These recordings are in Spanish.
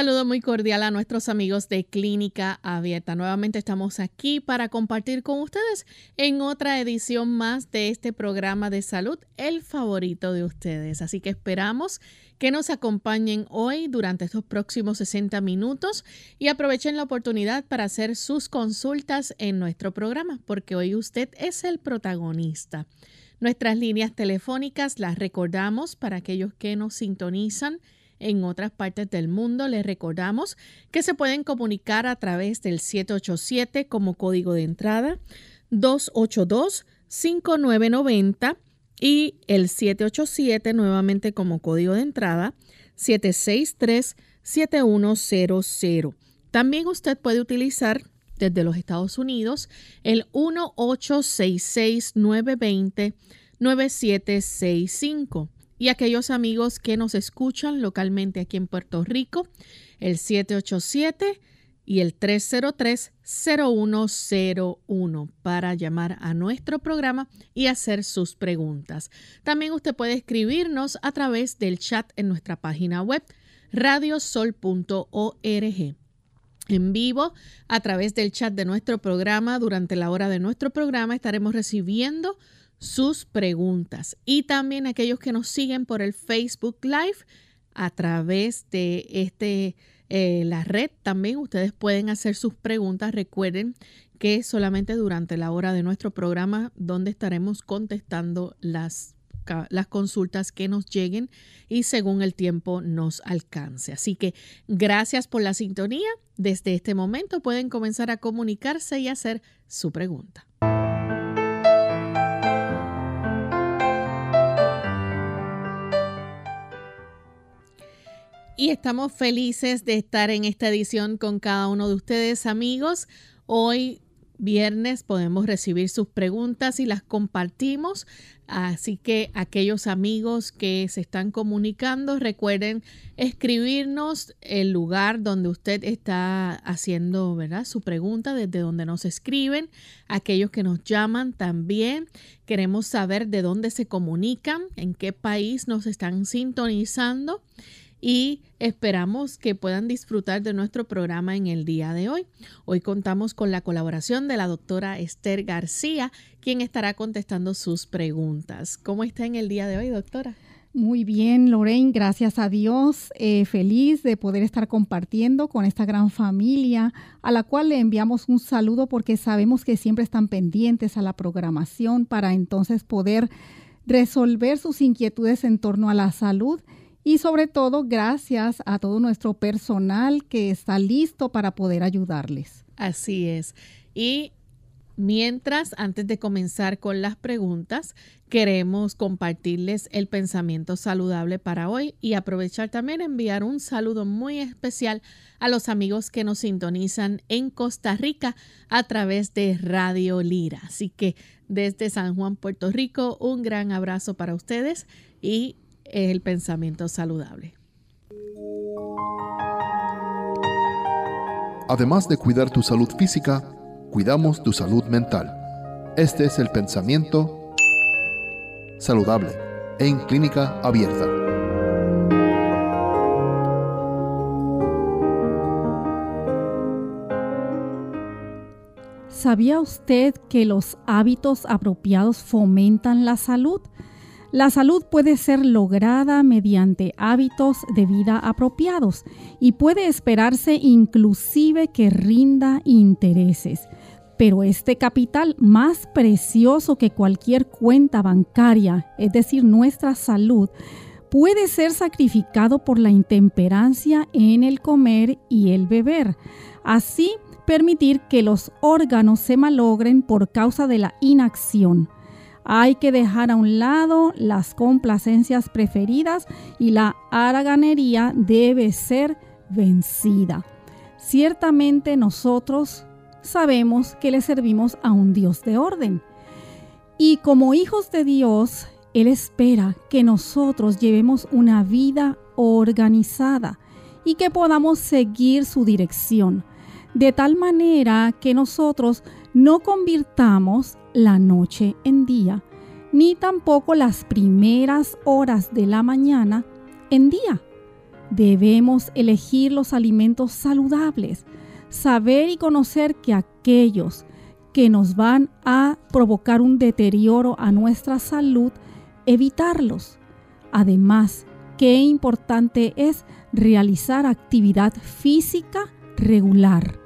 Saludo muy cordial a nuestros amigos de Clínica Abierta. Nuevamente estamos aquí para compartir con ustedes en otra edición más de este programa de salud, el favorito de ustedes. Así que esperamos que nos acompañen hoy durante estos próximos 60 minutos y aprovechen la oportunidad para hacer sus consultas en nuestro programa, porque hoy usted es el protagonista. Nuestras líneas telefónicas las recordamos para aquellos que nos sintonizan en otras partes del mundo. Les recordamos que se pueden comunicar a través del 787 como código de entrada, 282-5990 y el 787 nuevamente como código de entrada, 763-7100. También usted puede utilizar desde los Estados Unidos el 1866 920 9765 y aquellos amigos que nos escuchan localmente aquí en Puerto Rico, el 787 y el 303-0101 para llamar a nuestro programa y hacer sus preguntas. También usted puede escribirnos a través del chat en nuestra página web radiosol.org en vivo a través del chat de nuestro programa. Durante la hora de nuestro programa estaremos recibiendo sus preguntas y también aquellos que nos siguen por el Facebook Live a través de este eh, la red también ustedes pueden hacer sus preguntas recuerden que solamente durante la hora de nuestro programa donde estaremos contestando las las consultas que nos lleguen y según el tiempo nos alcance. Así que gracias por la sintonía. Desde este momento pueden comenzar a comunicarse y hacer su pregunta. Y estamos felices de estar en esta edición con cada uno de ustedes amigos. Hoy viernes podemos recibir sus preguntas y las compartimos. Así que aquellos amigos que se están comunicando, recuerden escribirnos el lugar donde usted está haciendo ¿verdad? su pregunta, desde donde nos escriben. Aquellos que nos llaman también, queremos saber de dónde se comunican, en qué país nos están sintonizando y esperamos que puedan disfrutar de nuestro programa en el día de hoy. Hoy contamos con la colaboración de la doctora Esther García, quien estará contestando sus preguntas. ¿Cómo está en el día de hoy, doctora? Muy bien, Lorraine, gracias a Dios. Eh, feliz de poder estar compartiendo con esta gran familia, a la cual le enviamos un saludo porque sabemos que siempre están pendientes a la programación para entonces poder resolver sus inquietudes en torno a la salud y sobre todo gracias a todo nuestro personal que está listo para poder ayudarles. Así es. Y mientras, antes de comenzar con las preguntas, queremos compartirles el pensamiento saludable para hoy y aprovechar también enviar un saludo muy especial a los amigos que nos sintonizan en Costa Rica a través de Radio Lira. Así que desde San Juan, Puerto Rico, un gran abrazo para ustedes y el pensamiento saludable. Además de cuidar tu salud física, cuidamos tu salud mental. Este es el pensamiento saludable en clínica abierta. ¿Sabía usted que los hábitos apropiados fomentan la salud? La salud puede ser lograda mediante hábitos de vida apropiados y puede esperarse inclusive que rinda intereses. Pero este capital más precioso que cualquier cuenta bancaria, es decir, nuestra salud, puede ser sacrificado por la intemperancia en el comer y el beber. Así, permitir que los órganos se malogren por causa de la inacción. Hay que dejar a un lado las complacencias preferidas y la haraganería debe ser vencida. Ciertamente nosotros sabemos que le servimos a un Dios de orden. Y como hijos de Dios, Él espera que nosotros llevemos una vida organizada y que podamos seguir su dirección, de tal manera que nosotros no convirtamos la noche en día, ni tampoco las primeras horas de la mañana en día. Debemos elegir los alimentos saludables, saber y conocer que aquellos que nos van a provocar un deterioro a nuestra salud, evitarlos. Además, qué importante es realizar actividad física regular.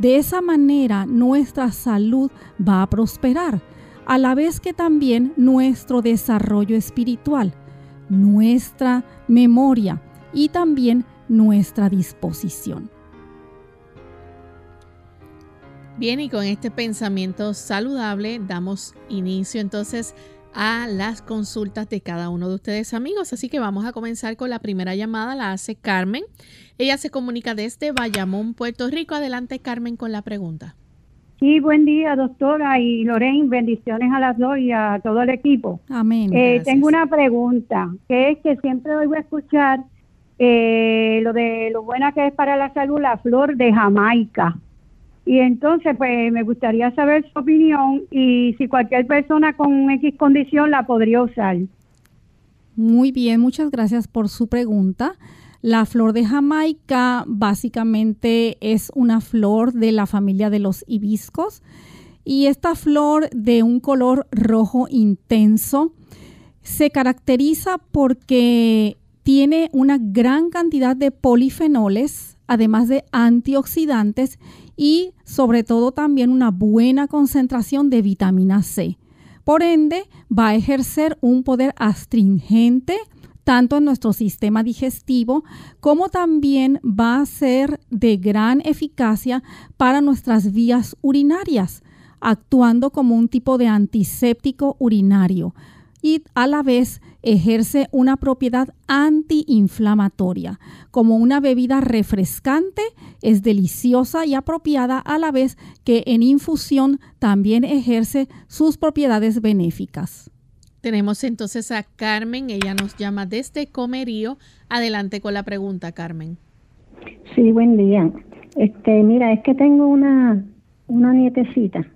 De esa manera nuestra salud va a prosperar, a la vez que también nuestro desarrollo espiritual, nuestra memoria y también nuestra disposición. Bien, y con este pensamiento saludable damos inicio entonces a las consultas de cada uno de ustedes amigos. Así que vamos a comenzar con la primera llamada, la hace Carmen. Ella se comunica desde Bayamón, Puerto Rico. Adelante Carmen con la pregunta. Sí, buen día doctora y Lorraine, bendiciones a las dos y a todo el equipo. Amén. Eh, tengo una pregunta, que es que siempre oigo escuchar eh, lo de lo buena que es para la salud la flor de Jamaica. Y entonces, pues me gustaría saber su opinión y si cualquier persona con X condición la podría usar. Muy bien, muchas gracias por su pregunta. La flor de Jamaica básicamente es una flor de la familia de los hibiscos y esta flor de un color rojo intenso se caracteriza porque tiene una gran cantidad de polifenoles, además de antioxidantes y sobre todo también una buena concentración de vitamina C. Por ende, va a ejercer un poder astringente tanto en nuestro sistema digestivo como también va a ser de gran eficacia para nuestras vías urinarias, actuando como un tipo de antiséptico urinario y a la vez ejerce una propiedad antiinflamatoria. Como una bebida refrescante, es deliciosa y apropiada a la vez que en infusión también ejerce sus propiedades benéficas. Tenemos entonces a Carmen, ella nos llama desde Comerío. Adelante con la pregunta, Carmen. Sí, buen día. Este, mira, es que tengo una, una nietecita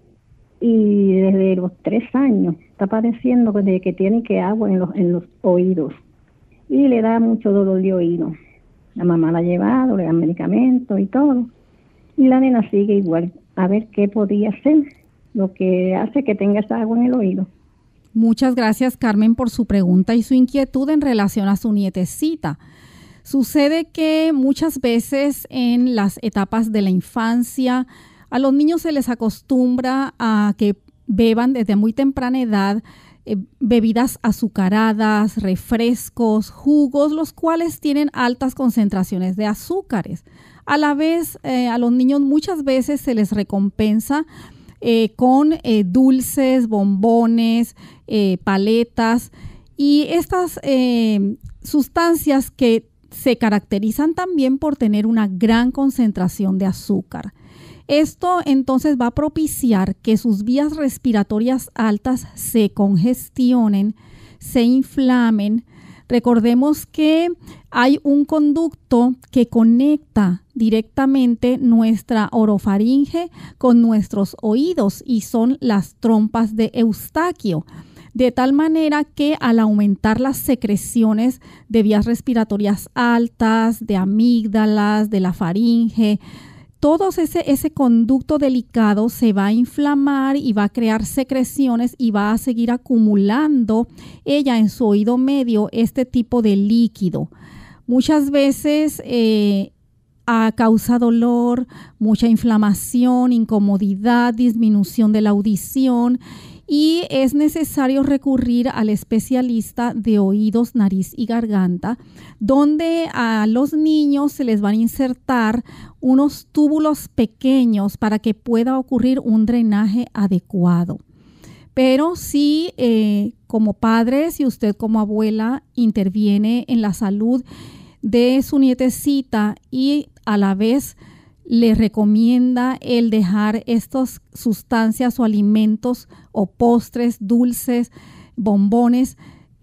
y desde los tres años está padeciendo de que tiene que agua en los, en los oídos y le da mucho dolor de oído. La mamá la ha llevado, le dan medicamentos y todo. Y la nena sigue igual. A ver qué podía hacer, lo que hace que tenga esa agua en el oído. Muchas gracias Carmen por su pregunta y su inquietud en relación a su nietecita. Sucede que muchas veces en las etapas de la infancia, a los niños se les acostumbra a que beban desde muy temprana edad eh, bebidas azucaradas, refrescos, jugos, los cuales tienen altas concentraciones de azúcares. A la vez, eh, a los niños muchas veces se les recompensa eh, con dulces, bombones, paletas y estas sustancias que se caracterizan también por tener una gran concentración de azúcar. Esto entonces va a propiciar que sus vías respiratorias altas se congestionen, se inflamen. Recordemos que hay un conducto que conecta directamente nuestra orofaringe con nuestros oídos y son las trompas de Eustaquio. De tal manera que al aumentar las secreciones de vías respiratorias altas, de amígdalas, de la faringe, todo ese, ese conducto delicado se va a inflamar y va a crear secreciones y va a seguir acumulando ella en su oído medio este tipo de líquido. Muchas veces eh, causa dolor, mucha inflamación, incomodidad, disminución de la audición y es necesario recurrir al especialista de oídos, nariz y garganta, donde a los niños se les van a insertar unos túbulos pequeños para que pueda ocurrir un drenaje adecuado. Pero si eh, como padre, si usted como abuela interviene en la salud de su nietecita y a la vez le recomienda el dejar estas sustancias o alimentos o postres, dulces, bombones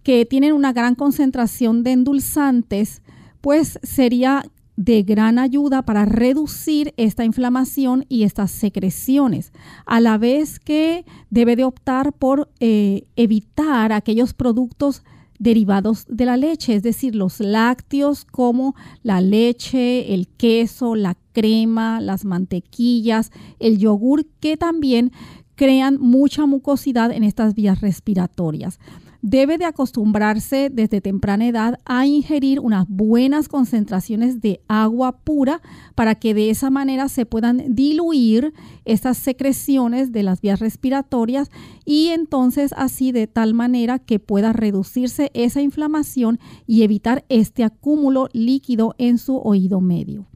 que tienen una gran concentración de endulzantes, pues sería de gran ayuda para reducir esta inflamación y estas secreciones, a la vez que debe de optar por eh, evitar aquellos productos derivados de la leche, es decir, los lácteos como la leche, el queso, la crema, las mantequillas, el yogur, que también crean mucha mucosidad en estas vías respiratorias debe de acostumbrarse desde temprana edad a ingerir unas buenas concentraciones de agua pura para que de esa manera se puedan diluir estas secreciones de las vías respiratorias y entonces así de tal manera que pueda reducirse esa inflamación y evitar este acúmulo líquido en su oído medio.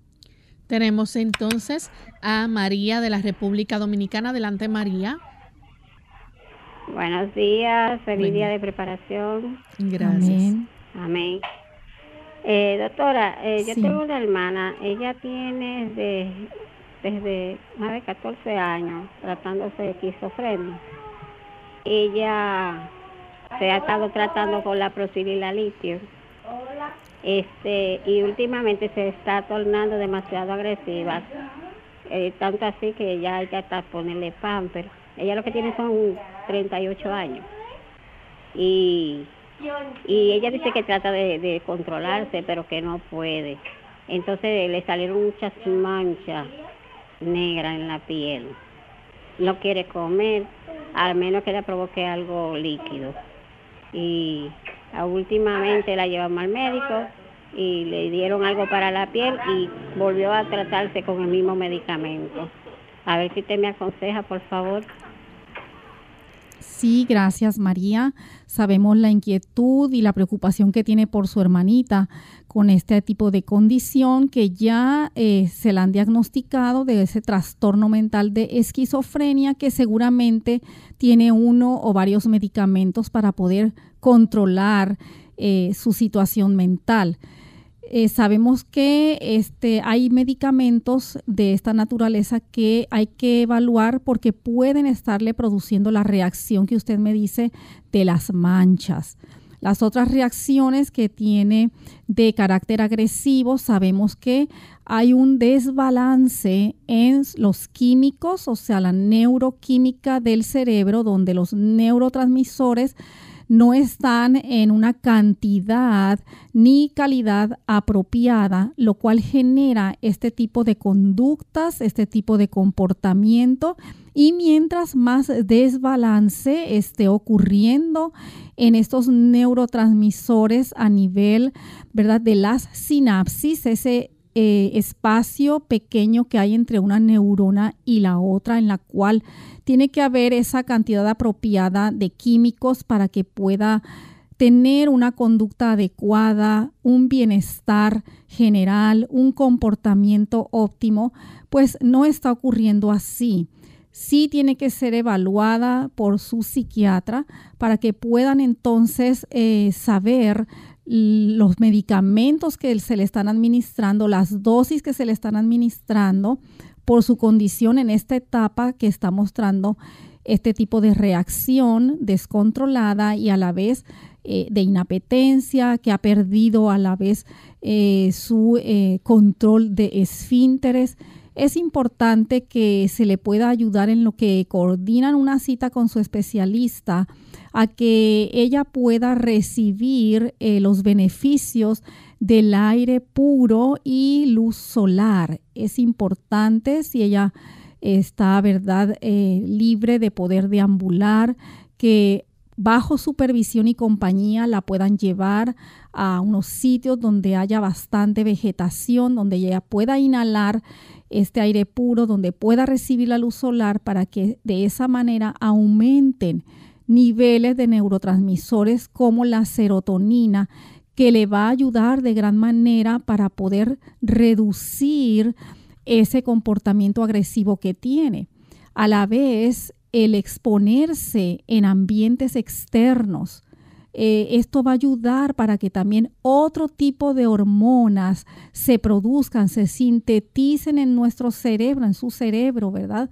Tenemos entonces a María de la República Dominicana. Adelante María. Buenos días, feliz día de preparación. Gracias. Amén. Eh, doctora, eh, yo tengo una hermana, ella tiene desde más de 14 años tratándose de esquizofrenia. Ella se ha estado tratando con la prosilila litio. Este, y últimamente se está tornando demasiado agresiva. Eh, tanto así que ya hay que hasta ponerle pan, pero ella lo que tiene son 38 años. Y, y ella dice que trata de, controlarse, pero que no puede. Entonces le salieron muchas manchas negras en la piel. No quiere comer, al menos que le provoque algo líquido. Y últimamente la llevamos al médico y le dieron algo para la piel y volvió a tratarse con el mismo medicamento. A ver si usted me aconseja, por favor. Sí, gracias María. Sabemos la inquietud y la preocupación que tiene por su hermanita con este tipo de condición que ya eh, se la han diagnosticado de ese trastorno mental de esquizofrenia que seguramente tiene uno o varios medicamentos para poder controlar eh, su situación mental. Eh, sabemos que este, hay medicamentos de esta naturaleza que hay que evaluar porque pueden estarle produciendo la reacción que usted me dice de las manchas. Las otras reacciones que tiene de carácter agresivo, sabemos que hay un desbalance en los químicos, o sea, la neuroquímica del cerebro, donde los neurotransmisores no están en una cantidad ni calidad apropiada, lo cual genera este tipo de conductas, este tipo de comportamiento. Y mientras más desbalance esté ocurriendo en estos neurotransmisores a nivel, ¿verdad?, de las sinapsis, ese eh, espacio pequeño que hay entre una neurona y la otra, en la cual tiene que haber esa cantidad apropiada de químicos para que pueda tener una conducta adecuada, un bienestar general, un comportamiento óptimo, pues no está ocurriendo así. Sí tiene que ser evaluada por su psiquiatra para que puedan entonces eh, saber los medicamentos que se le están administrando, las dosis que se le están administrando, por su condición en esta etapa que está mostrando este tipo de reacción descontrolada y a la vez eh, de inapetencia, que ha perdido a la vez eh, su eh, control de esfínteres. Es importante que se le pueda ayudar en lo que coordinan una cita con su especialista a que ella pueda recibir los beneficios del aire puro y luz solar. Es importante si ella está, ¿verdad?, eh, libre de poder deambular, que bajo supervisión y compañía la puedan llevar a unos sitios donde haya bastante vegetación, donde ella pueda inhalar este aire puro, donde pueda recibir la luz solar para que de esa manera aumenten niveles de neurotransmisores como la serotonina, que le va a ayudar de gran manera para poder reducir ese comportamiento agresivo que tiene. A la vez, el exponerse en ambientes externos, eh, esto va a ayudar para que también otro tipo de hormonas se produzcan, se sinteticen en nuestro cerebro, en su cerebro, ¿verdad?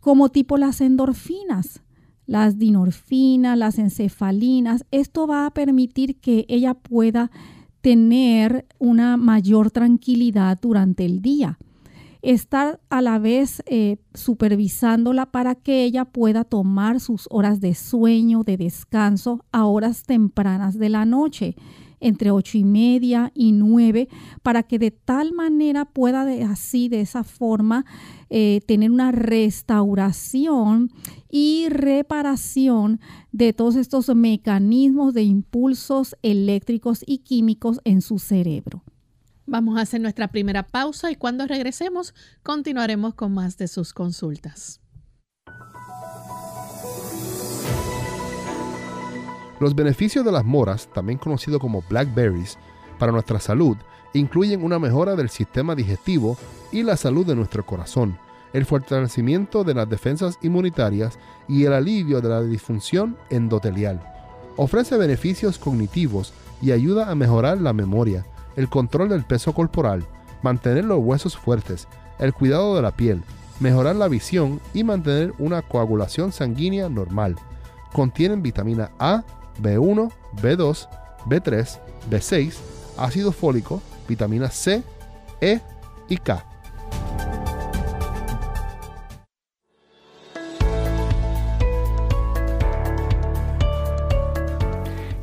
Como tipo las endorfinas las dinorfinas, las encefalinas. Esto va a permitir que ella pueda tener una mayor tranquilidad durante el día. Estar a la vez eh, supervisándola para que ella pueda tomar sus horas de sueño, de descanso a horas tempranas de la noche entre ocho y media y nueve, para que de tal manera pueda así, de esa forma, eh, tener una restauración y reparación de todos estos mecanismos de impulsos eléctricos y químicos en su cerebro. Vamos a hacer nuestra primera pausa y cuando regresemos continuaremos con más de sus consultas. Los beneficios de las moras, también conocido como blackberries, para nuestra salud incluyen una mejora del sistema digestivo y la salud de nuestro corazón, el fortalecimiento de las defensas inmunitarias y el alivio de la disfunción endotelial. Ofrece beneficios cognitivos y ayuda a mejorar la memoria, el control del peso corporal, mantener los huesos fuertes, el cuidado de la piel, mejorar la visión y mantener una coagulación sanguínea normal. Contienen vitamina A, B1, B2, B3, B6, ácido fólico, vitamina C, E y K.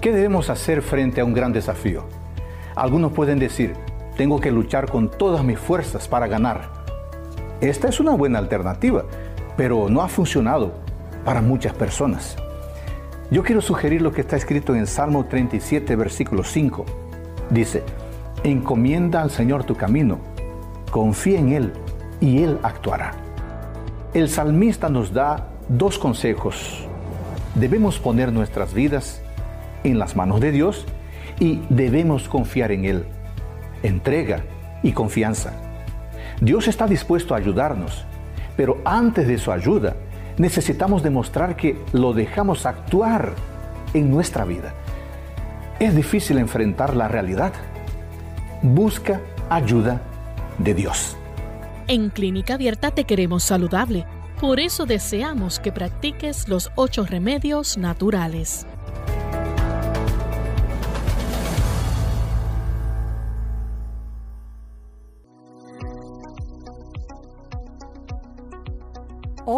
¿Qué debemos hacer frente a un gran desafío? Algunos pueden decir, tengo que luchar con todas mis fuerzas para ganar. Esta es una buena alternativa, pero no ha funcionado para muchas personas. Yo quiero sugerir lo que está escrito en Salmo 37, versículo 5. Dice, encomienda al Señor tu camino, confía en Él y Él actuará. El salmista nos da dos consejos. Debemos poner nuestras vidas en las manos de Dios y debemos confiar en Él. Entrega y confianza. Dios está dispuesto a ayudarnos, pero antes de su ayuda, necesitamos demostrar que lo dejamos actuar en nuestra vida. Es difícil enfrentar la realidad. Busca ayuda de Dios. En Clínica Abierta te queremos saludable. Por eso deseamos que practiques los ocho remedios naturales.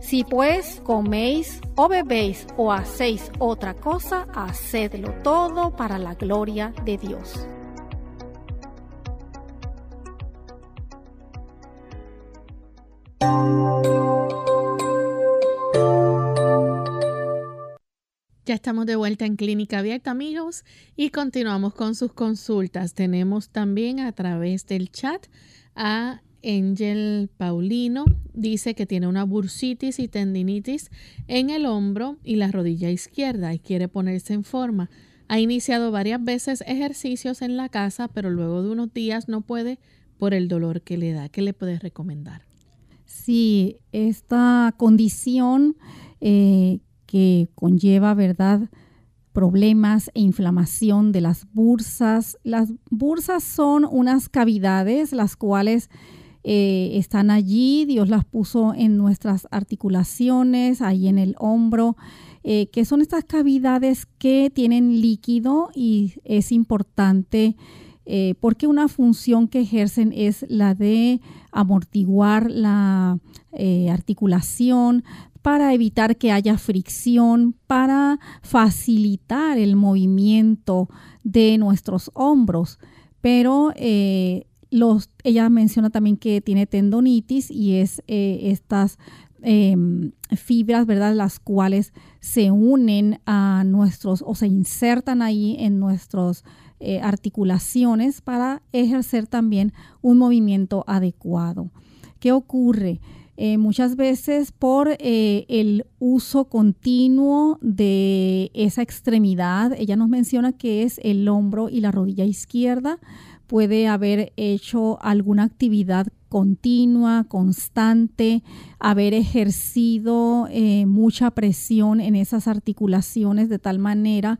Si pues coméis o bebéis o hacéis otra cosa, hacedlo todo para la gloria de Dios. Ya estamos de vuelta en Clínica Abierta, amigos, y continuamos con sus consultas. Tenemos también a través del chat a Angel Paulino. Dice que tiene una bursitis y tendinitis en el hombro y la rodilla izquierda y quiere ponerse en forma. Ha iniciado varias veces ejercicios en la casa, pero luego de unos días no puede por el dolor que le da. ¿Qué le puedes recomendar? Sí, esta condición eh, que conlleva, ¿verdad? problemas e inflamación de las bursas. Las bursas son unas cavidades las cuales eh, están allí, Dios las puso en nuestras articulaciones, ahí en el hombro, eh, que son estas cavidades que tienen líquido y es importante eh, porque una función que ejercen es la de amortiguar la articulación, para evitar que haya fricción, para facilitar el movimiento de nuestros hombros. Pero ella menciona también que tiene tendonitis y es eh, estas em, fibras, ¿verdad? Las cuales se unen a nuestros o se insertan ahí en nuestras eh, articulaciones para ejercer también un movimiento adecuado. ¿Qué ocurre? Eh, muchas veces por el uso continuo de esa extremidad. Ella nos menciona que es el hombro y la rodilla izquierda. Puede haber hecho alguna actividad continua, constante, haber ejercido eh, mucha presión en esas articulaciones de tal manera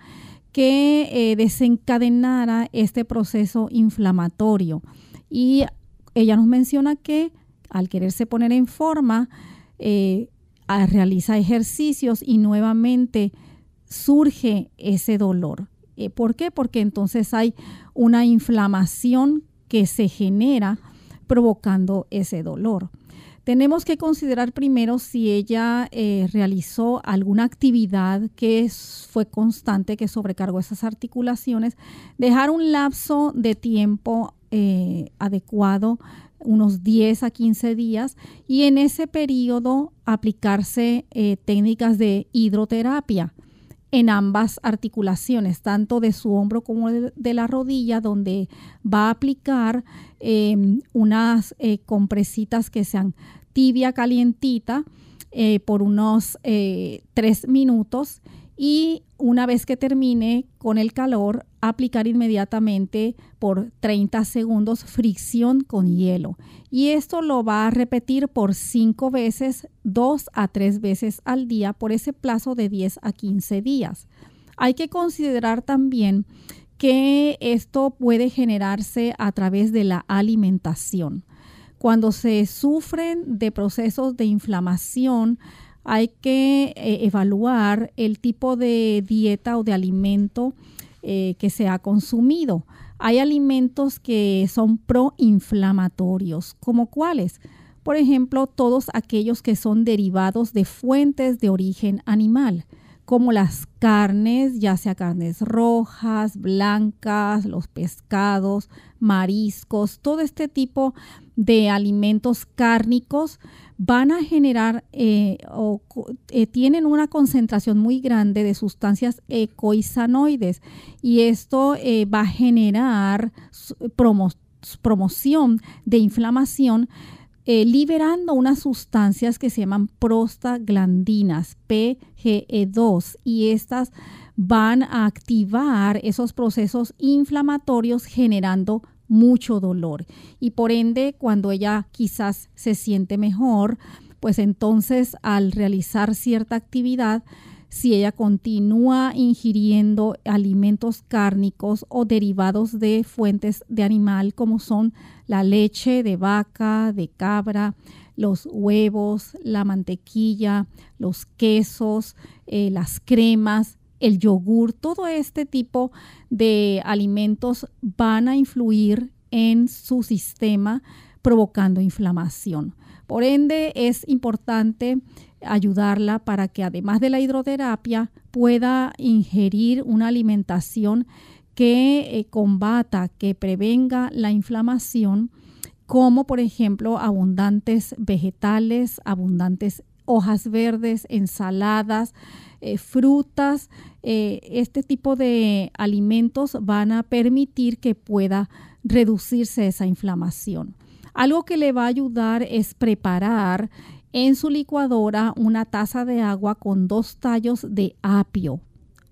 que desencadenara este proceso inflamatorio. Y ella nos menciona que al quererse poner en forma, eh, realiza ejercicios y nuevamente surge ese dolor. Eh, ¿Por qué? Porque entonces hay una inflamación que se genera provocando ese dolor. Tenemos que considerar primero si ella eh, realizó alguna actividad que fue constante, que sobrecargó esas articulaciones, dejar un lapso de tiempo adecuado unos 10 a 15 días y en ese periodo aplicarse eh, técnicas de hidroterapia en ambas articulaciones, tanto de su hombro como de, la rodilla, donde va a aplicar em, unas eh, compresitas que sean tibia calientita eh, por unos tres minutos y una vez que termine con el calor, aplicar inmediatamente por 30 segundos fricción con hielo. Y esto lo va a repetir por 5 veces, 2 a 3 veces al día por ese plazo de 10 a 15 días. Hay que considerar también que esto puede generarse a través de la alimentación. Cuando se sufren de procesos de inflamación, hay que eh, evaluar el tipo de dieta o de alimento eh, que se ha consumido. Hay alimentos que son proinflamatorios, como cuáles. Por ejemplo, todos aquellos que son derivados de fuentes de origen animal, como las carnes, ya sea carnes rojas, blancas, los pescados, mariscos, todo este tipo de alimentos cárnicos van a generar eh, o eh, tienen una concentración muy grande de sustancias ecoisanoides y esto eh, va a generar promoción de inflamación liberando unas sustancias que se llaman prostaglandinas, PGE2, y estas van a activar esos procesos inflamatorios generando mucho dolor. Y por ende, cuando ella quizás se siente mejor, pues entonces al realizar cierta actividad, si ella continúa ingiriendo alimentos cárnicos o derivados de fuentes de animal como son la leche de vaca, de cabra, los huevos, la mantequilla, los quesos, eh, las cremas, el yogur, todo este tipo de alimentos van a influir en su sistema provocando inflamación. Por ende, es importante ayudarla para que además de la hidroterapia pueda ingerir una alimentación que eh, combata, que prevenga la inflamación, como por ejemplo abundantes vegetales, abundantes hojas verdes, ensaladas, eh, frutas. Eh, este tipo de alimentos van a permitir que pueda reducirse esa inflamación. Algo que le va a ayudar es preparar en su licuadora una taza de agua con dos tallos de apio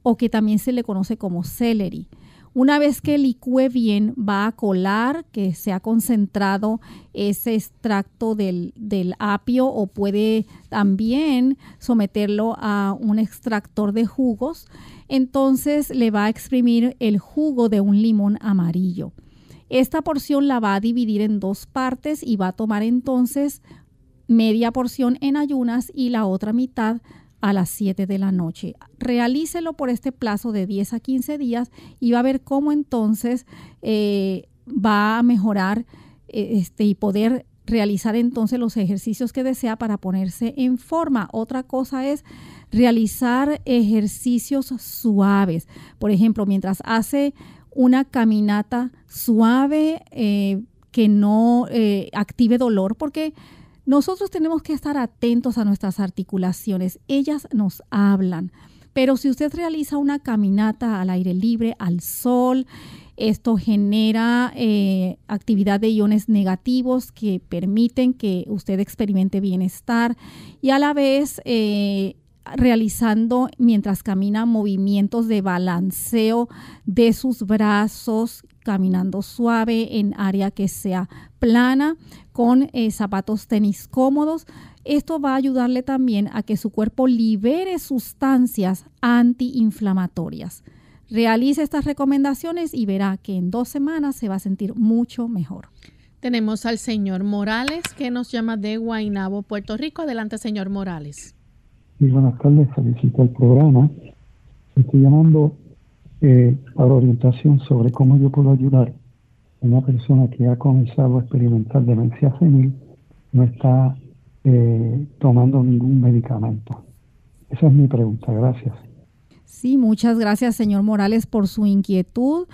o que también se le conoce como celery. Una vez que licúe bien, va a colar que se ha concentrado ese extracto del, del, apio o puede también someterlo a un extractor de jugos. Entonces le va a exprimir el jugo de un limón amarillo. Esta porción la va a dividir en dos partes y va a tomar entonces media porción en ayunas y la otra mitad a las 7 de la noche. Realícelo por este plazo de 10 a 15 días y va a ver cómo entonces eh, va a mejorar eh, este, y poder realizar entonces los ejercicios que desea para ponerse en forma. Otra cosa es realizar ejercicios suaves. Por ejemplo, mientras hace una caminata suave eh, que no active dolor, porque nosotros tenemos que estar atentos a nuestras articulaciones. Ellas nos hablan. Pero si usted realiza una caminata al aire libre, al sol, esto genera eh, actividad de iones negativos que permiten que usted experimente bienestar y a la vez eh, realizando mientras camina movimientos de balanceo de sus brazos, caminando suave en área que sea plana, con eh, zapatos tenis cómodos. Esto va a ayudarle también a que su cuerpo libere sustancias antiinflamatorias. Realice estas recomendaciones y verá que en dos semanas se va a sentir mucho mejor. Tenemos al señor Morales que nos llama de Guaynabo, Puerto Rico. Adelante, señor Morales. Sí, buenas tardes, felicito el programa. Estoy llamando eh, para orientación sobre cómo yo puedo ayudar una persona que ha comenzado a experimentar demencia senil no está eh, tomando ningún medicamento. Esa es mi pregunta. Gracias. Sí, muchas gracias, señor Morales, por su inquietud.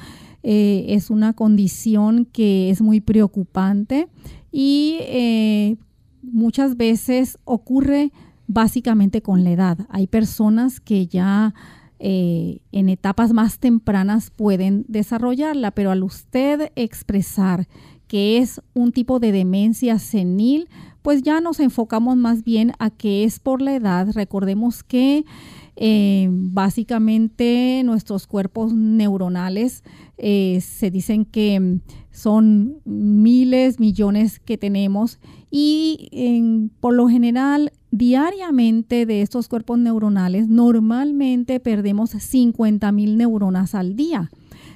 Eh, es una condición que es muy preocupante y eh, muchas veces ocurre básicamente con la edad. Hay personas que ya eh, en etapas más tempranas pueden desarrollarla, pero al usted expresar que es un tipo de demencia senil, pues ya nos enfocamos más bien a que es por la edad. Recordemos que eh, básicamente nuestros cuerpos neuronales eh, se dicen que son miles, millones que tenemos y por lo general diariamente de estos cuerpos neuronales, normalmente perdemos 50 mil neuronas al día.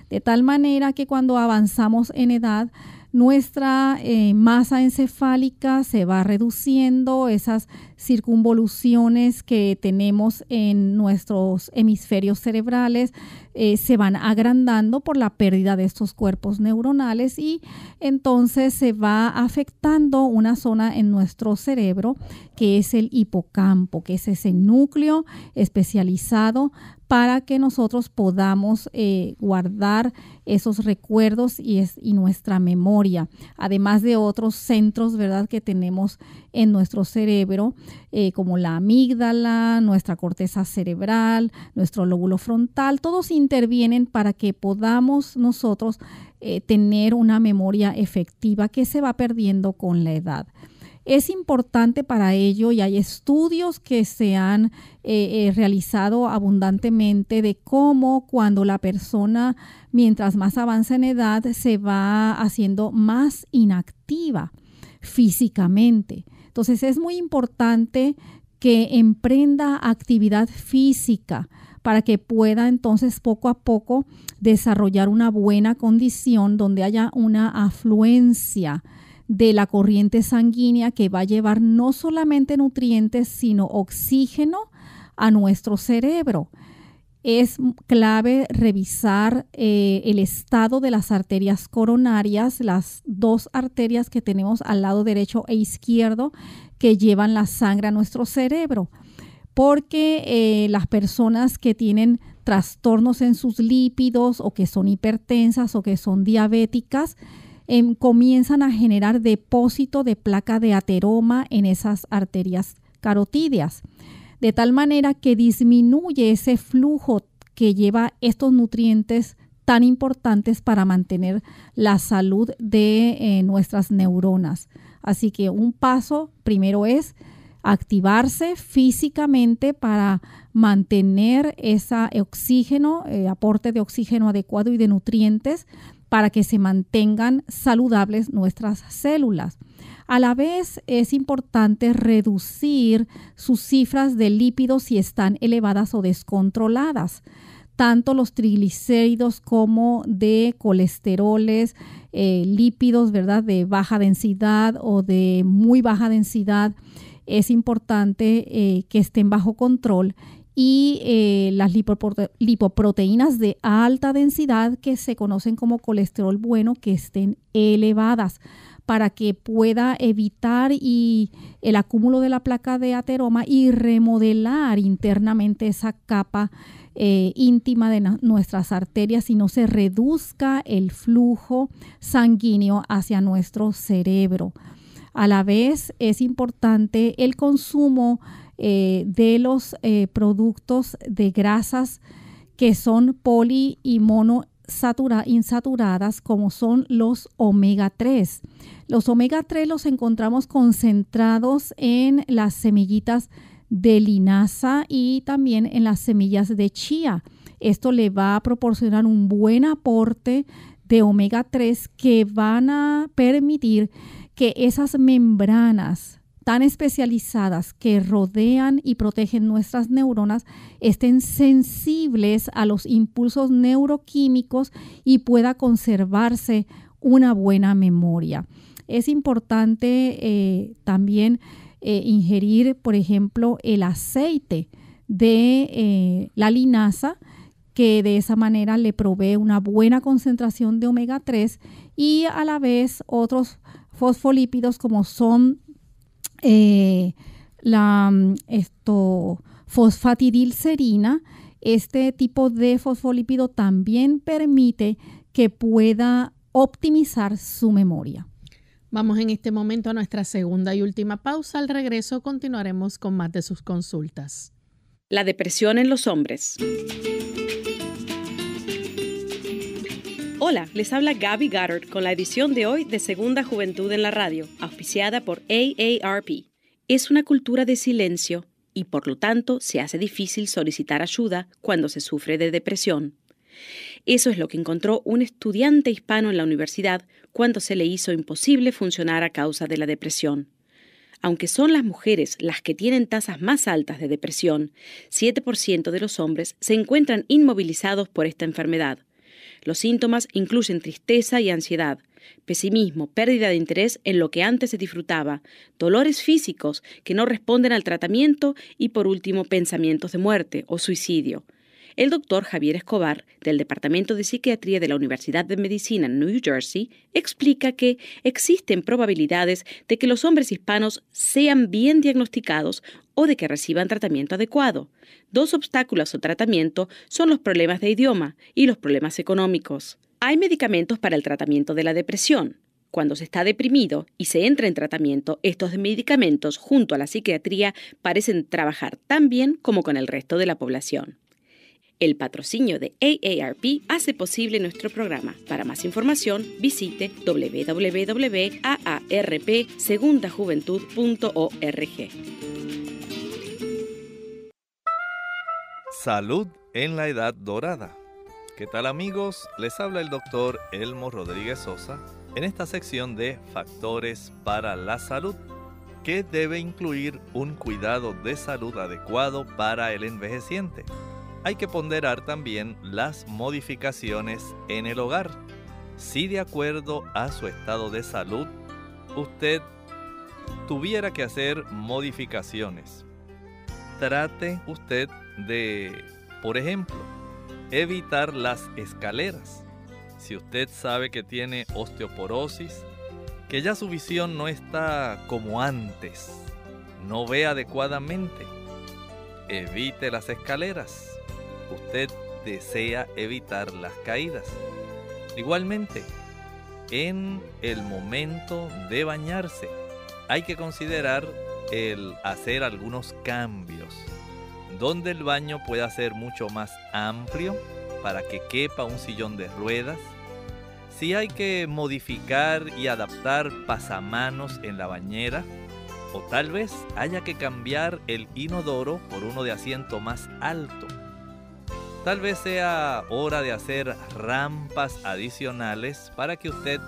De tal manera que cuando avanzamos en edad, nuestra eh, masa encefálica se va reduciendo, esas circunvoluciones que tenemos en nuestros hemisferios cerebrales eh, se van agrandando por la pérdida de estos cuerpos neuronales y entonces se va afectando una zona en nuestro cerebro que es el hipocampo, que es ese núcleo especializado para que nosotros podamos eh, guardar esos recuerdos y, es, y nuestra memoria, además de otros centros, ¿verdad?, que tenemos en nuestro cerebro, eh, como la amígdala, nuestra corteza cerebral, nuestro lóbulo frontal, todos intervienen para que podamos nosotros eh, tener una memoria efectiva que se va perdiendo con la edad. Es importante para ello y hay estudios que se han eh, eh, realizado abundantemente de cómo cuando la persona, mientras más avanza en edad, se va haciendo más inactiva físicamente. Entonces es muy importante que emprenda actividad física para que pueda entonces poco a poco desarrollar una buena condición donde haya una afluencia de la corriente sanguínea que va a llevar no solamente nutrientes, sino oxígeno a nuestro cerebro. es clave revisar eh, el estado de las arterias coronarias, las dos arterias que tenemos al lado derecho e izquierdo que llevan la sangre a nuestro cerebro. Porque eh, las personas que tienen trastornos en sus lípidos o que son hipertensas o que son diabéticas, em, comienzan a generar depósito de placa de ateroma en esas arterias carotídeas de tal manera que disminuye ese flujo que lleva estos nutrientes tan importantes para mantener la salud de eh, nuestras neuronas. Así que un paso primero es activarse físicamente para mantener ese oxígeno, eh, aporte de oxígeno adecuado y de nutrientes para que se mantengan saludables nuestras células. A la vez es importante reducir sus cifras de lípidos si están elevadas o descontroladas tanto los triglicéridos como de colesteroles, eh, lípidos, ¿verdad? De baja densidad o de muy baja densidad. Es importante eh, que estén bajo control y eh, las lipoproteínas de alta densidad que se conocen como colesterol bueno que estén elevadas para que pueda evitar el acúmulo de la placa de ateroma y remodelar internamente esa capa eh, íntima de nuestras arterias y no se reduzca el flujo sanguíneo hacia nuestro cerebro. A la vez es importante el consumo eh, de los eh, productos de grasas que son poli y mono insaturadas como son los omega 3. Los omega 3 los encontramos concentrados en las semillitas de linaza y también en las semillas de chía. Esto le va a proporcionar un buen aporte de omega 3 que van a permitir que esas membranas tan especializadas que rodean y protegen nuestras neuronas estén sensibles a los impulsos neuroquímicos y pueda conservarse una buena memoria. Es importante eh, también eh, ingerir, por ejemplo, el aceite de eh, la linaza, que de esa manera le provee una buena concentración de omega 3 y a la vez otros fosfolípidos como son eh, la mm, esto, fosfatidilcerina, este tipo de fosfolípido también permite que pueda optimizar su memoria. Vamos en este momento a nuestra segunda y última pausa. Al regreso continuaremos con más de sus consultas. La depresión en los hombres. Hola, les habla Gaby Goddard con la edición de hoy de Segunda Juventud en la Radio, auspiciada por AARP. Es una cultura de silencio y por lo tanto se hace difícil solicitar ayuda cuando se sufre de depresión. Eso es lo que encontró un estudiante hispano en la universidad cuando se le hizo imposible funcionar a causa de la depresión. Aunque son las mujeres las que tienen tasas más altas de depresión, 7% de los hombres se encuentran inmovilizados por esta enfermedad. Los síntomas incluyen tristeza y ansiedad, pesimismo, pérdida de interés en lo que antes se disfrutaba, dolores físicos que no responden al tratamiento y por último pensamientos de muerte o suicidio. El doctor Javier Escobar, del Departamento de Psiquiatría de la Universidad de Medicina en New Jersey, explica que existen probabilidades de que los hombres hispanos sean bien diagnosticados o de que reciban tratamiento adecuado. Dos obstáculos al tratamiento son los problemas de idioma y los problemas económicos. Hay medicamentos para el tratamiento de la depresión. Cuando se está deprimido y se entra en tratamiento, estos medicamentos junto a la psiquiatría parecen trabajar tan bien como con el resto de la población. El patrocinio de AARP hace posible nuestro programa. Para más información, visite www.aarpsegundajuventud.org. Salud en la Edad Dorada. ¿Qué tal amigos? Les habla el doctor Elmo Rodríguez Sosa en esta sección de Factores para la Salud, que debe incluir un cuidado de salud adecuado para el envejeciente hay que ponderar también las modificaciones en el hogar. Si de acuerdo a su estado de salud, usted tuviera que hacer modificaciones, trate usted de, por ejemplo, evitar las escaleras. Si usted sabe que tiene osteoporosis, que ya su visión no está como antes, no ve adecuadamente, evite las escaleras. Usted desea evitar las caídas. Igualmente, en el momento de bañarse, hay que considerar el hacer algunos cambios, donde el baño pueda ser mucho más amplio para que quepa un sillón de ruedas, si hay que modificar y adaptar pasamanos en la bañera, o tal vez haya que cambiar el inodoro por uno de asiento más alto. Tal vez sea hora de hacer rampas adicionales para que usted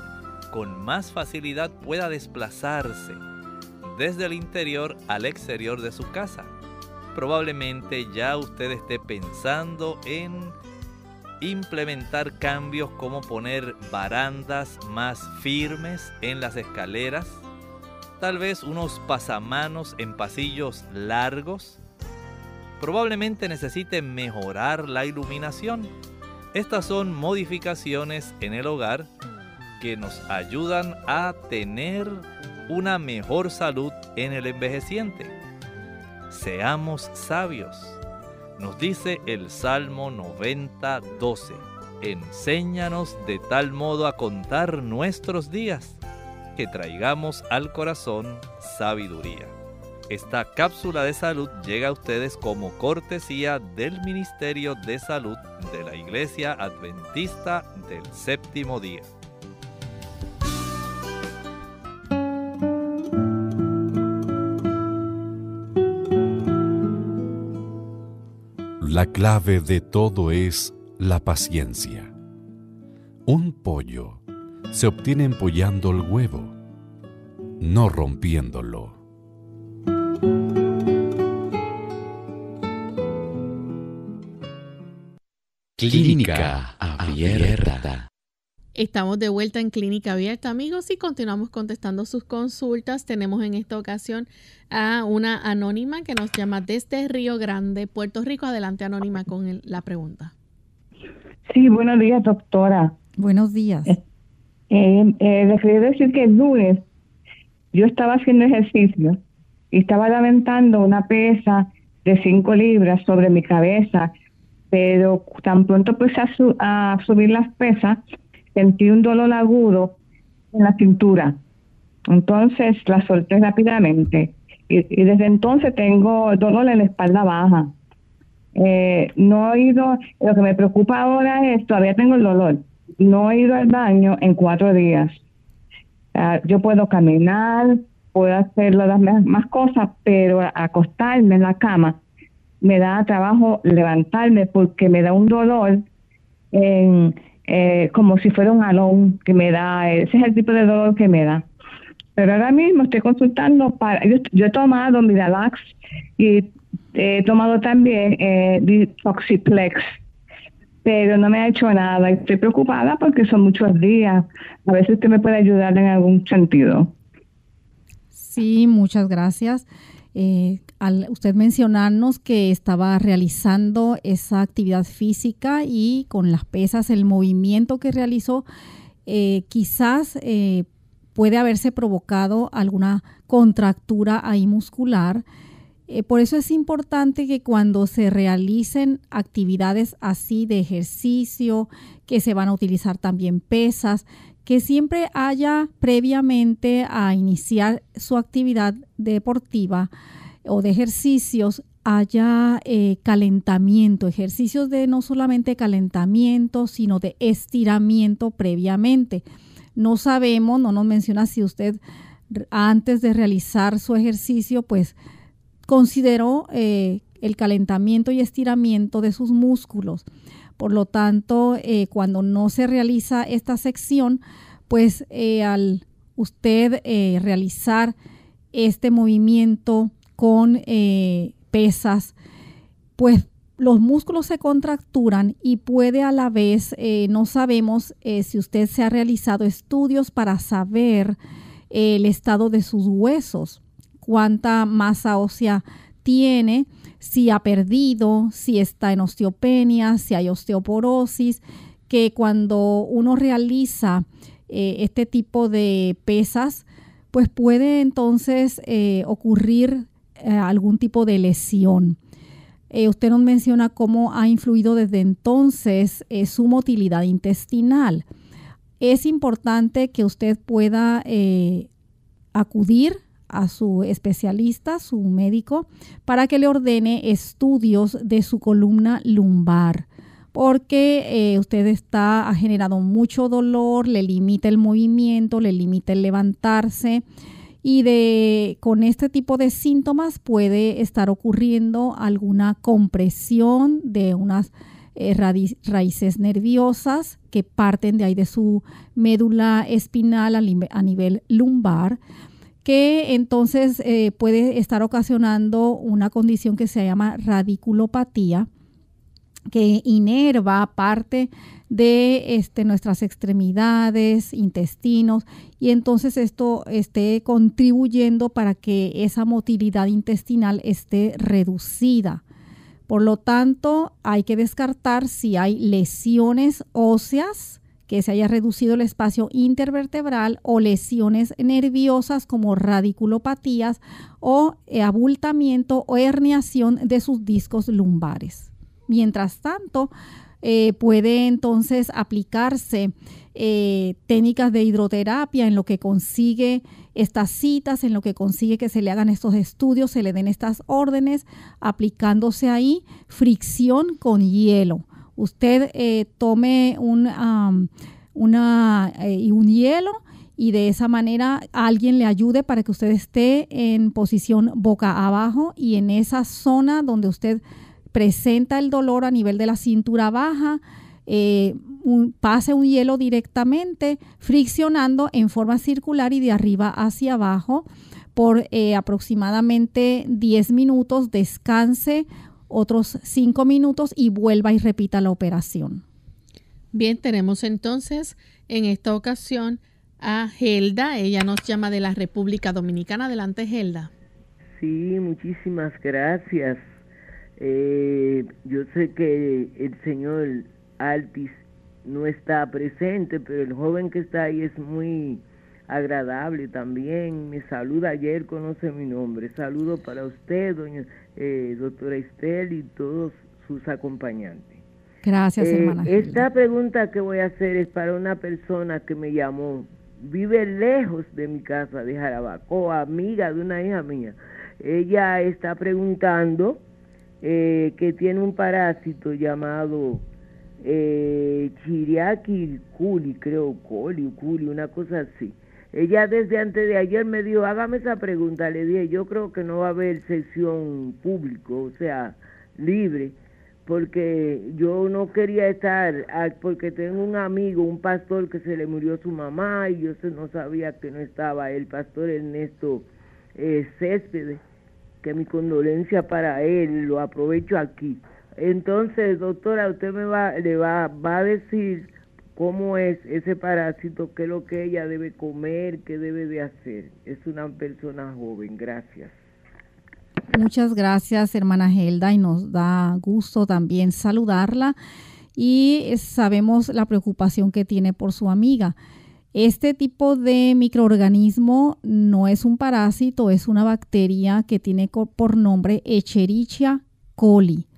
con más facilidad pueda desplazarse desde el interior al exterior de su casa. Probablemente ya usted esté pensando en implementar cambios como poner barandas más firmes en las escaleras, tal vez unos pasamanos en pasillos largos. Probablemente necesite mejorar la iluminación. Estas son modificaciones en el hogar que nos ayudan a tener una mejor salud en el envejeciente. Seamos sabios. Nos dice el Salmo 90, 12. Enséñanos de tal modo a contar nuestros días que traigamos al corazón sabiduría. Esta cápsula de salud llega a ustedes como cortesía del Ministerio de Salud de la Iglesia Adventista del Séptimo Día. La clave de todo es la paciencia. Un pollo se obtiene empollando el huevo, no rompiéndolo. Clínica Abierta. Estamos de vuelta en Clínica Abierta, amigos, y continuamos contestando sus consultas. Tenemos en esta ocasión a una anónima que nos llama desde Río Grande, Puerto Rico. Adelante, anónima, con la pregunta. Sí, buenos días, doctora. Buenos días. Eh, eh, eh les quería decir que el lunes yo estaba haciendo ejercicio y estaba lamentando una pesa de 5 libras sobre mi cabeza, pero tan pronto empecé a subir las pesas, sentí un dolor agudo en la cintura. Entonces la solté rápidamente y, desde entonces tengo dolor en la espalda baja. Eh, no he ido, lo que me preocupa ahora es, todavía tengo el dolor, no he ido al baño en cuatro días. Ah, yo puedo caminar, puedo hacer las más cosas, pero acostarme en la cama me da trabajo levantarme porque me da un dolor en, eh, como si fuera un alón que me da, ese es el tipo de dolor que me da. Pero ahora mismo estoy consultando para, yo, he tomado Midalax y he tomado también eh, Detoxiplex, pero no me ha hecho nada. Estoy preocupada porque son muchos días. A veces usted me puede ayudar en algún sentido. Sí, muchas gracias. Eh, al usted mencionarnos que estaba realizando esa actividad física y con las pesas, el movimiento que realizó, eh, quizás eh, puede haberse provocado alguna contractura ahí muscular. Por eso es importante que cuando se realicen actividades así de ejercicio, que se van a utilizar también pesas, que siempre haya previamente a iniciar su actividad deportiva, o de ejercicios haya eh, calentamiento, ejercicios de no solamente calentamiento, sino de estiramiento previamente. No sabemos, no nos menciona si usted antes de realizar su ejercicio, pues consideró eh, el calentamiento y estiramiento de sus músculos. Por lo tanto, eh, cuando no se realiza esta sección, pues al usted realizar este movimiento con eh, pesas, pues los músculos se contracturan y puede a la vez, eh, no sabemos eh, si usted se ha realizado estudios para saber el estado de sus huesos, cuánta masa ósea tiene, si ha perdido, si está en osteopenia, si hay osteoporosis, que cuando uno realiza eh, este tipo de pesas, pues puede entonces eh, ocurrir eh, algún tipo de lesión. usted nos menciona cómo ha influido desde entonces su motilidad intestinal. Es importante que usted pueda acudir a su especialista, su médico, para que le ordene estudios de su columna lumbar porque eh, usted está, ha generado mucho dolor, le limita el movimiento, le limita el levantarse y de, con este tipo de síntomas puede estar ocurriendo alguna compresión de unas eh, raíces nerviosas que parten de ahí de su médula espinal a, nivel lumbar que entonces eh, puede estar ocasionando una condición que se llama radiculopatía que inerva parte de este, nuestras extremidades, intestinos, y entonces esto esté contribuyendo para que esa motilidad intestinal esté reducida. Por lo tanto, hay que descartar si hay lesiones óseas, que se haya reducido el espacio intervertebral o lesiones nerviosas como radiculopatías o abultamiento o herniación de sus discos lumbares. Mientras tanto, eh, puede entonces aplicarse eh, técnicas de hidroterapia en lo que consigue estas citas, en lo que consigue que se le hagan estos estudios, se le den estas órdenes, aplicándose ahí fricción con hielo. Usted eh, tome un, una, un hielo y de esa manera alguien le ayude para que usted esté en posición boca abajo y en esa zona donde usted presenta el dolor a nivel de la cintura baja, eh, pase un hielo directamente friccionando en forma circular y de arriba hacia abajo por eh, aproximadamente 10 minutos, descanse otros 5 minutos y vuelva y repita la operación. Bien, tenemos entonces en esta ocasión a Gelda. Ella nos llama de la República Dominicana. Adelante, Gelda. Sí, muchísimas gracias. Eh, yo sé que el señor Altis no está presente, pero el joven que está ahí es muy agradable también. Me saluda ayer, conoce mi nombre. Saludo para usted, doña eh, doctora Estel y todos sus acompañantes. Gracias, eh, hermana. Esta pregunta que voy a hacer es para una persona que me llamó. Vive lejos de mi casa de Jarabacoa, amiga de una hija mía. Ella está preguntando eh, que tiene un parásito llamado eh, Chiriaki Culi, creo, Coli, Culi, una cosa así. Ella desde antes de ayer me dijo, hágame esa pregunta, le dije, yo creo que no va a haber sesión público, o sea, libre, porque yo no quería estar, ah, porque tengo un amigo, un pastor que se le murió su mamá y yo no sabía que no estaba el pastor Ernesto eh, Céspedes que mi condolencia para él, lo aprovecho aquí. Entonces, doctora, usted me va, le va, va a decir cómo es ese parásito, qué es lo que ella debe comer, qué debe de hacer. Es una persona joven, gracias. Muchas gracias, hermana Helda, y nos da gusto también saludarla. Y sabemos la preocupación que tiene por su amiga. Este tipo de microorganismo no es un parásito, es una bacteria que tiene por nombre Echerichia coli.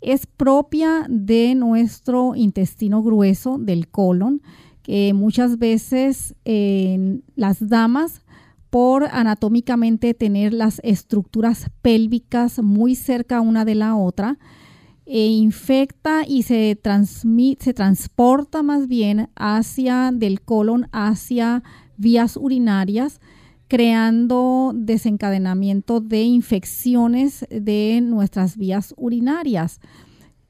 Es propia de nuestro intestino grueso, del colon, que muchas veces las damas, por anatómicamente tener las estructuras pélvicas muy cerca una de la otra, e infecta y se, se transporta más bien hacia del colon hacia vías urinarias, creando desencadenamiento de infecciones de nuestras vías urinarias,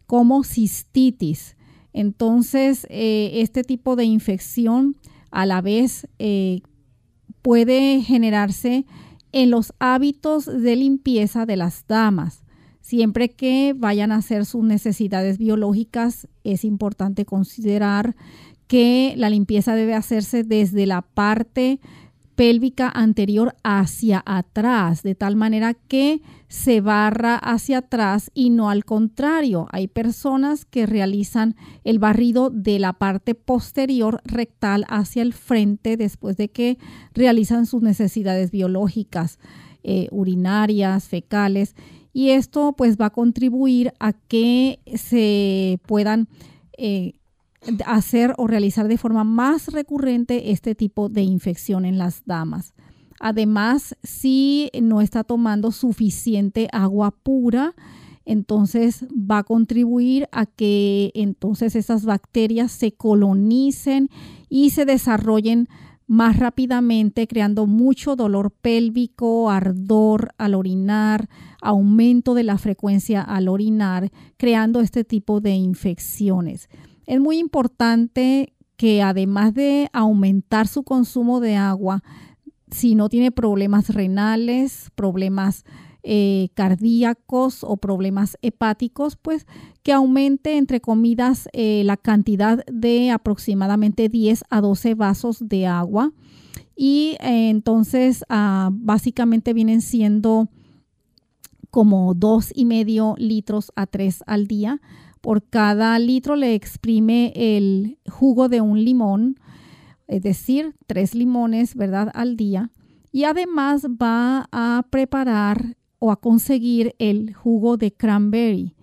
como cistitis. Entonces, eh, este tipo de infección a la vez eh, puede generarse en los hábitos de limpieza de las damas. Siempre que vayan a hacer sus necesidades biológicas, es importante considerar que la limpieza debe hacerse desde la parte pélvica anterior hacia atrás, de tal manera que se barra hacia atrás y no al contrario. Hay personas que realizan el barrido de la parte posterior rectal hacia el frente después de que realizan sus necesidades biológicas, eh, urinarias, fecales, y esto pues va a contribuir a que se puedan eh, hacer o realizar de forma más recurrente este tipo de infección en las damas. Además, si no está tomando suficiente agua pura, entonces va a contribuir a que entonces esas bacterias se colonicen y se desarrollen más rápidamente, creando mucho dolor pélvico, ardor al orinar, aumento de la frecuencia al orinar, creando este tipo de infecciones. Es muy importante que además de aumentar su consumo de agua, si no tiene problemas renales, problemas eh, cardíacos o problemas hepáticos, pues que aumente entre comidas eh, la cantidad de aproximadamente 10 a 12 vasos de agua. Y eh, entonces ah, básicamente vienen siendo como dos y medio litros a tres al día por cada litro le exprime el jugo de un limón, es decir, tres limones, ¿verdad?, al día. Y además va a preparar o a conseguir el jugo de cranberry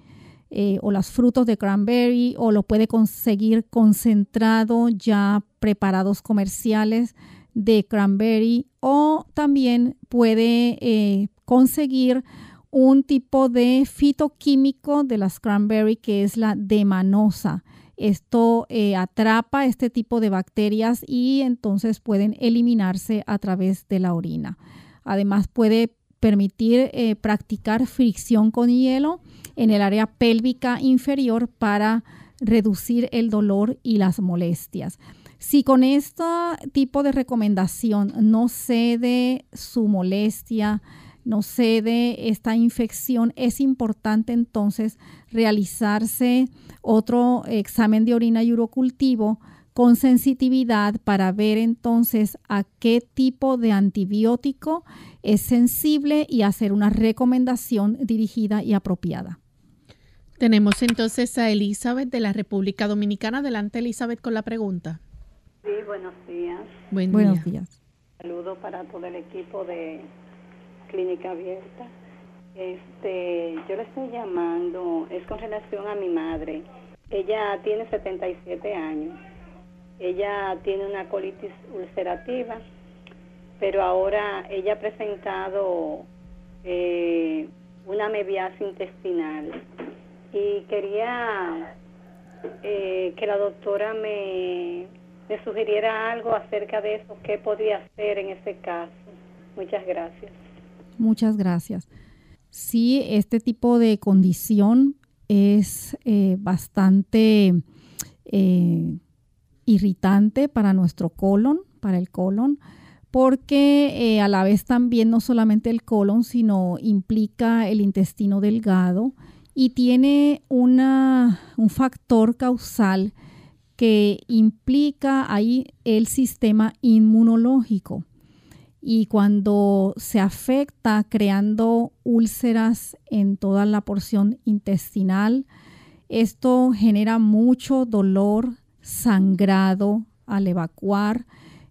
eh, o los frutos de cranberry o lo puede conseguir concentrado ya preparados comerciales de cranberry o también puede eh, conseguir un tipo de fitoquímico de las cranberry que es la demanosa. Esto eh, atrapa este tipo de bacterias y entonces pueden eliminarse a través de la orina. Además puede permitir eh, practicar fricción con hielo en el área pélvica inferior para reducir el dolor y las molestias. Si con este tipo de recomendación no cede su molestia, no cede esta infección, es importante entonces realizarse otro examen de orina y urocultivo con sensitividad para ver entonces a qué tipo de antibiótico es sensible y hacer una recomendación dirigida y apropiada. Tenemos entonces a Elizabeth de la República Dominicana. Adelante Elizabeth con la pregunta. Sí, buenos días. buenos días. Saludos para todo el equipo de clínica abierta. Este, yo le estoy llamando, es con relación a mi madre. Ella tiene 77 años. Ella tiene una colitis ulcerativa, pero ahora ella ha presentado eh, una mebiasis intestinal y quería eh, que la doctora me, me sugiriera algo acerca de eso, qué podría hacer en ese caso. Muchas gracias. Muchas gracias. Sí, este tipo de condición es eh, bastante eh, irritante para nuestro colon, para el colon, porque eh, a la vez también no solamente el colon, sino implica el intestino delgado y tiene una, un factor causal que implica ahí el sistema inmunológico y cuando se afecta creando úlceras en toda la porción intestinal, esto genera mucho dolor, sangrado al evacuar.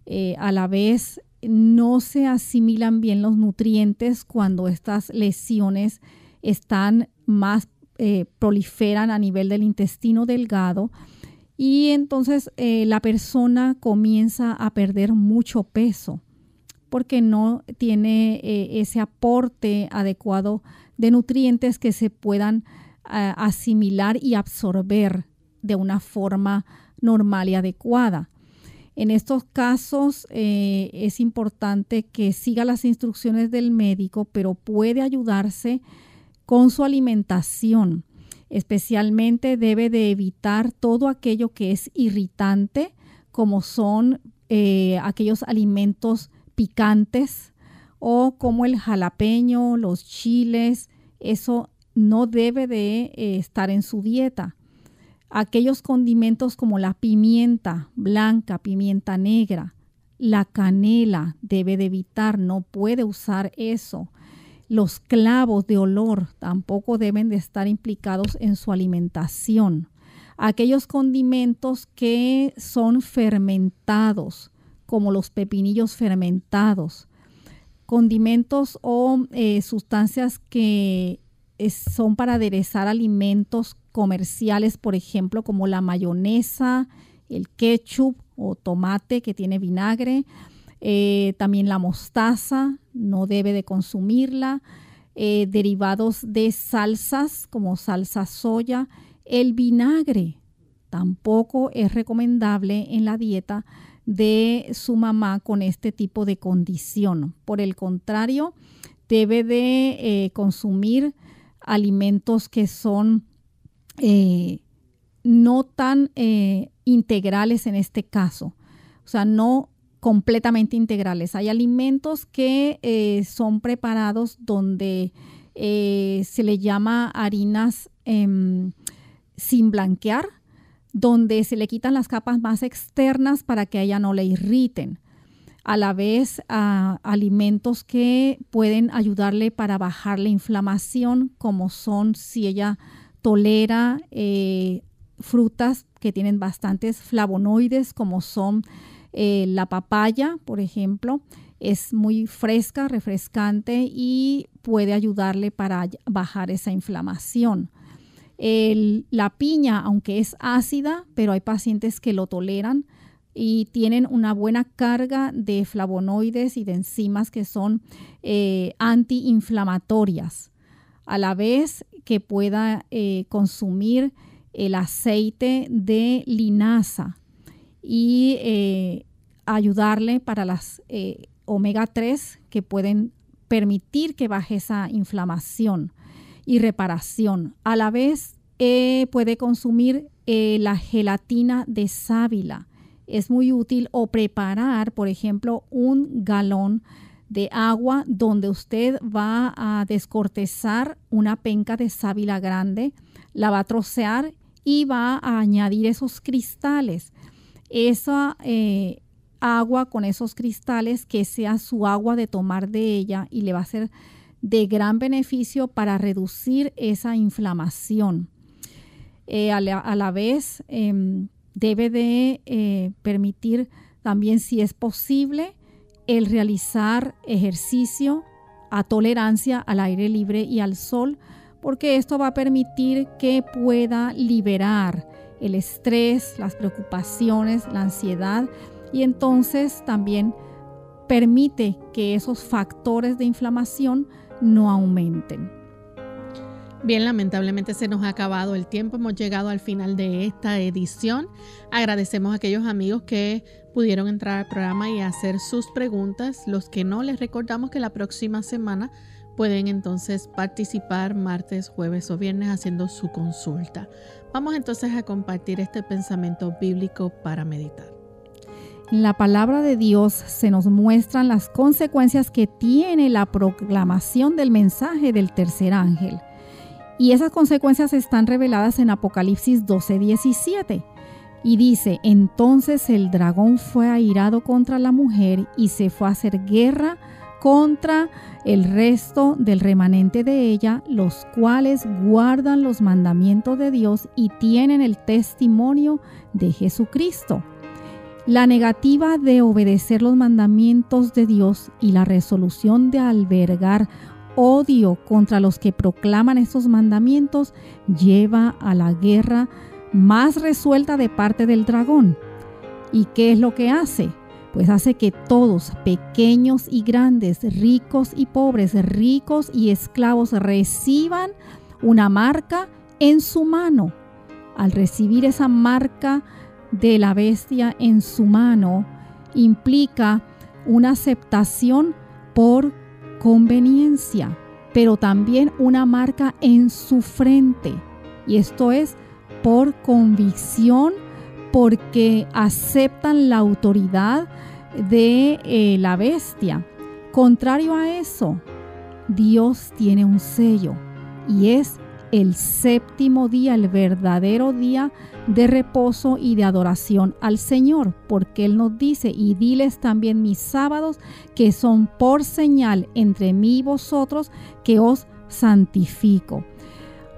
Eh, a la vez no se asimilan bien los nutrientes cuando estas lesiones están más eh, proliferan a nivel del intestino delgado y entonces eh, la persona comienza a perder mucho peso porque no tiene eh, ese aporte adecuado de nutrientes que se puedan eh, asimilar y absorber de una forma normal y adecuada. En estos casos eh, es importante que siga las instrucciones del médico, pero puede ayudarse con su alimentación. Especialmente debe de evitar todo aquello que es irritante, como son aquellos alimentos picantes o como el jalapeño, los chiles, eso no debe de eh, estar en su dieta. Aquellos condimentos como la pimienta blanca, pimienta negra, La canela debe de evitar, no puede usar eso. Los clavos de olor tampoco deben de estar implicados en su alimentación. Aquellos condimentos que son fermentados, como los pepinillos fermentados, condimentos o eh, sustancias que son para aderezar alimentos comerciales, por ejemplo, como la mayonesa, el ketchup o tomate que tiene vinagre, eh, también la mostaza, no debe de consumirla, eh, derivados de salsas como salsa soya, el vinagre tampoco es recomendable en la dieta de su mamá con este tipo de condición. Por el contrario, debe de eh, consumir alimentos que son eh, no tan eh, integrales en este caso. O sea, no completamente integrales. Hay alimentos que son preparados donde se le llama harinas em, sin blanquear, donde se le quitan las capas más externas para que a ella no le irriten. A la vez, alimentos que pueden ayudarle para bajar la inflamación, como son si ella tolera eh, frutas que tienen bastantes flavonoides, como son eh, la papaya, por ejemplo, es muy fresca, refrescante y puede ayudarle para bajar esa inflamación la piña, aunque es ácida, pero hay pacientes que lo toleran y tienen una buena carga de flavonoides y de enzimas que son eh, antiinflamatorias, a la vez que pueda eh, consumir el aceite de linaza y eh, ayudarle para las omega 3 que pueden permitir que baje esa inflamación y reparación. A la vez eh, puede consumir eh, la gelatina de sábila. Es muy útil o preparar, por ejemplo, un galón de agua donde usted va a descortezar una penca de sábila grande, la va a trocear y va a añadir esos cristales. Esa eh, agua con esos cristales que sea su agua de tomar de ella y le va a hacer de gran beneficio para reducir esa inflamación. Eh, a, la, vez, em, debe de eh, permitir también, si es posible, el realizar ejercicio a tolerancia al aire libre y al sol, porque esto va a permitir que pueda liberar el estrés, las preocupaciones, la ansiedad y entonces también permite que esos factores de inflamación no aumenten. Bien, lamentablemente se nos ha acabado el tiempo, hemos llegado al final de esta edición. Agradecemos a aquellos amigos que pudieron entrar al programa y hacer sus preguntas. Los que no, les recordamos que la próxima semana pueden entonces participar martes, jueves o viernes haciendo su consulta. Vamos entonces a compartir este pensamiento bíblico para meditar. La palabra de Dios se nos muestran las consecuencias que tiene la proclamación del mensaje del tercer ángel. Y esas consecuencias están reveladas en Apocalipsis 12:17. Y dice, entonces el dragón fue airado contra la mujer y se fue a hacer guerra contra el resto del remanente de ella, los cuales guardan los mandamientos de Dios y tienen el testimonio de Jesucristo. La negativa de obedecer los mandamientos de Dios y la resolución de albergar odio contra los que proclaman estos mandamientos lleva a la guerra más resuelta de parte del dragón. ¿Y qué es lo que hace? Pues hace que todos, pequeños y grandes, ricos y pobres, ricos y esclavos, reciban una marca en su mano. Al recibir esa marca, de la bestia en su mano implica una aceptación por conveniencia, pero también una marca en su frente. Y esto es por convicción, porque aceptan la autoridad de eh, la bestia. Contrario a eso, Dios tiene un sello y es el séptimo día, el verdadero día de reposo y de adoración al Señor, porque Él nos dice, y diles también mis sábados, que son por señal entre mí y vosotros, que os santifico.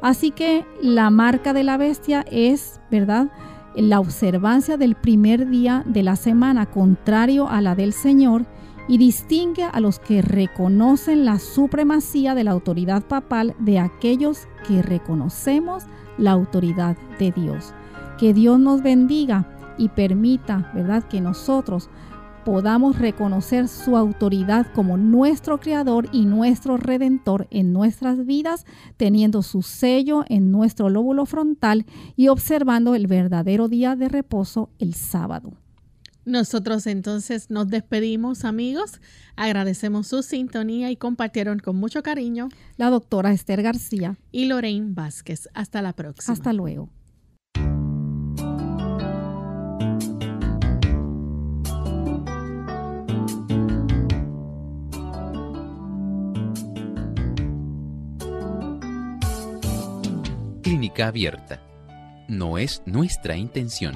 Así que la marca de la bestia es, ¿verdad? La observancia del primer día de la semana, contrario a la del Señor, y distingue a los que reconocen la supremacía de la autoridad papal de aquellos que reconocemos la autoridad de Dios. Que Dios nos bendiga y permita, ¿verdad?, que nosotros podamos reconocer su autoridad como nuestro creador y nuestro redentor en nuestras vidas, teniendo su sello en nuestro lóbulo frontal y observando el verdadero día de reposo el sábado. Nosotros entonces nos despedimos amigos, agradecemos su sintonía y compartieron con mucho cariño la doctora Esther García y Lorraine Vázquez. Hasta la próxima. Hasta luego. Clínica abierta. No es nuestra intención